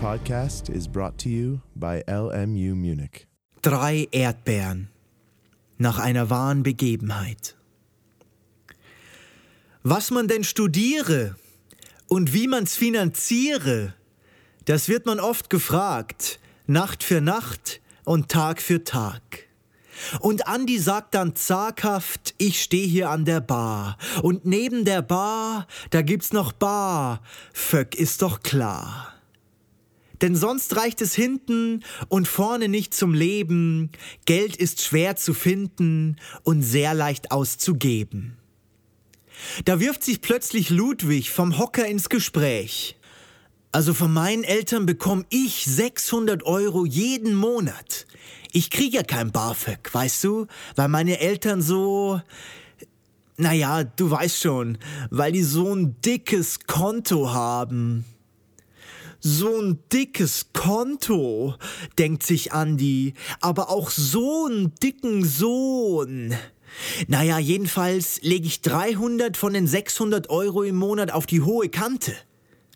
podcast is brought to you by LMU Munich. Drei Erdbeeren nach einer wahren Begebenheit. Was man denn studiere und wie man's finanziere, das wird man oft gefragt, Nacht für Nacht und Tag für Tag. Und Andi sagt dann zaghaft, ich stehe hier an der Bar. Und neben der Bar, da gibt's noch Bar. Föck ist doch klar. Denn sonst reicht es hinten und vorne nicht zum Leben. Geld ist schwer zu finden und sehr leicht auszugeben. Da wirft sich plötzlich Ludwig vom Hocker ins Gespräch. Also von meinen Eltern bekomme ich 600 Euro jeden Monat. Ich kriege ja kein BAföG, weißt du? Weil meine Eltern so... Naja, du weißt schon, weil die so ein dickes Konto haben. So ein dickes Konto, denkt sich Andi, aber auch so einen dicken Sohn. Naja, jedenfalls lege ich 300 von den 600 Euro im Monat auf die hohe Kante.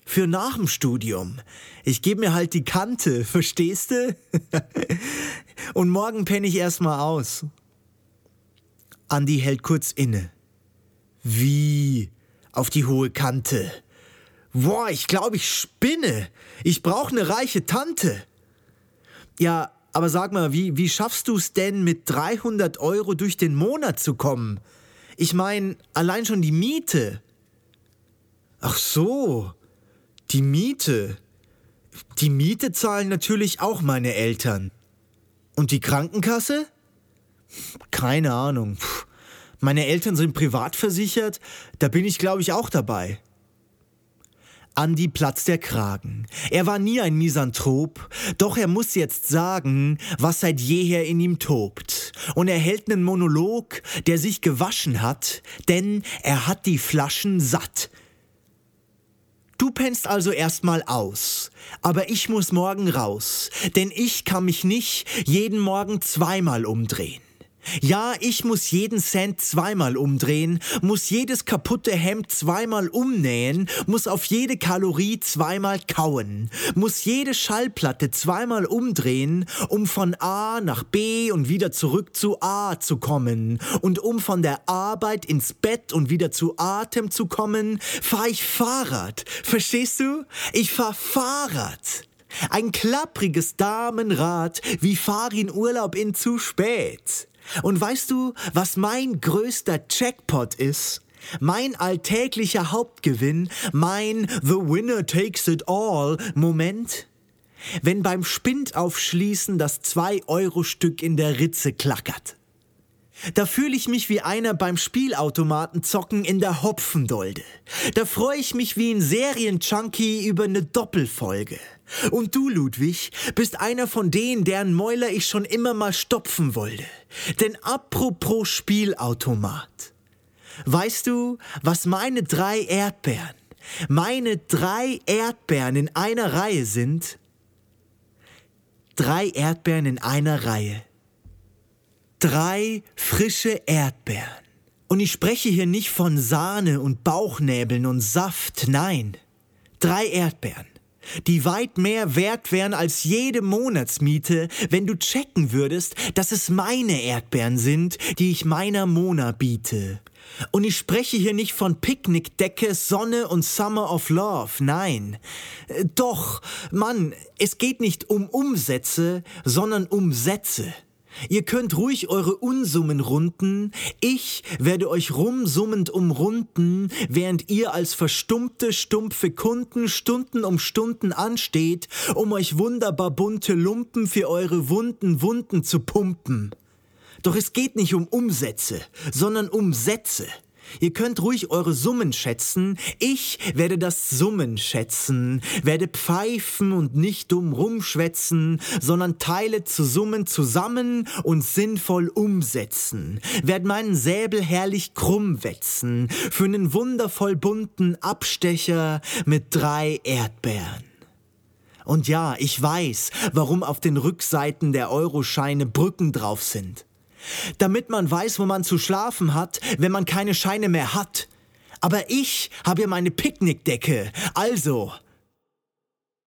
Für nach dem Studium. Ich gebe mir halt die Kante, verstehst du? Und morgen penne ich erstmal aus. Andi hält kurz inne. Wie? Auf die hohe Kante? Boah, ich glaube, ich spinne. Ich brauche eine reiche Tante. Ja, aber sag mal, wie, wie schaffst du es denn, mit 300 Euro durch den Monat zu kommen? Ich meine, allein schon die Miete. Ach so, die Miete. Die Miete zahlen natürlich auch meine Eltern. Und die Krankenkasse? Keine Ahnung. Meine Eltern sind privat versichert, da bin ich, glaube ich, auch dabei. Andi platzt der Kragen. Er war nie ein Misanthrop, doch er muss jetzt sagen, was seit jeher in ihm tobt. Und er hält nen Monolog, der sich gewaschen hat, denn er hat die Flaschen satt. Du pennst also erstmal aus, aber ich muss morgen raus, denn ich kann mich nicht jeden Morgen zweimal umdrehen. Ja, ich muss jeden Cent zweimal umdrehen, muss jedes kaputte Hemd zweimal umnähen, muss auf jede Kalorie zweimal kauen, muss jede Schallplatte zweimal umdrehen, um von A nach B und wieder zurück zu A zu kommen. Und um von der Arbeit ins Bett und wieder zu Atem zu kommen, fahr ich Fahrrad. Verstehst du? Ich fahr Fahrrad. Ein klappriges Damenrad, wie fahr in Urlaub in zu spät. Und weißt du, was mein größter Jackpot ist? Mein alltäglicher Hauptgewinn, mein The Winner Takes It All Moment? Wenn beim Spindaufschließen das 2-Euro-Stück in der Ritze klackert. Da fühle ich mich wie einer beim Spielautomaten zocken in der Hopfendolde. Da freue ich mich wie ein Serienjunkie über eine Doppelfolge. Und du, Ludwig, bist einer von denen, deren Mäuler ich schon immer mal stopfen wollte. Denn apropos Spielautomat. Weißt du, was meine drei Erdbeeren, meine drei Erdbeeren in einer Reihe sind? Drei Erdbeeren in einer Reihe. Drei frische Erdbeeren. Und ich spreche hier nicht von Sahne und Bauchnäbeln und Saft, nein. Drei Erdbeeren die weit mehr wert wären als jede Monatsmiete, wenn du checken würdest, dass es meine Erdbeeren sind, die ich meiner Mona biete. Und ich spreche hier nicht von Picknickdecke, Sonne und Summer of Love, nein. Doch, Mann, es geht nicht um Umsätze, sondern um Sätze. Ihr könnt ruhig eure Unsummen runden, ich werde euch rumsummend umrunden, während ihr als verstummte, stumpfe Kunden Stunden um Stunden ansteht, um euch wunderbar bunte Lumpen für eure wunden Wunden zu pumpen. Doch es geht nicht um Umsätze, sondern um Sätze. Ihr könnt ruhig eure Summen schätzen. Ich werde das Summen schätzen, werde pfeifen und nicht dumm rumschwätzen, sondern Teile zu Summen zusammen und sinnvoll umsetzen. Werd meinen Säbel herrlich krumm wetzen für einen wundervoll bunten Abstecher mit drei Erdbeeren. Und ja, ich weiß, warum auf den Rückseiten der Euroscheine Brücken drauf sind damit man weiß, wo man zu schlafen hat, wenn man keine Scheine mehr hat. Aber ich habe ja meine Picknickdecke, also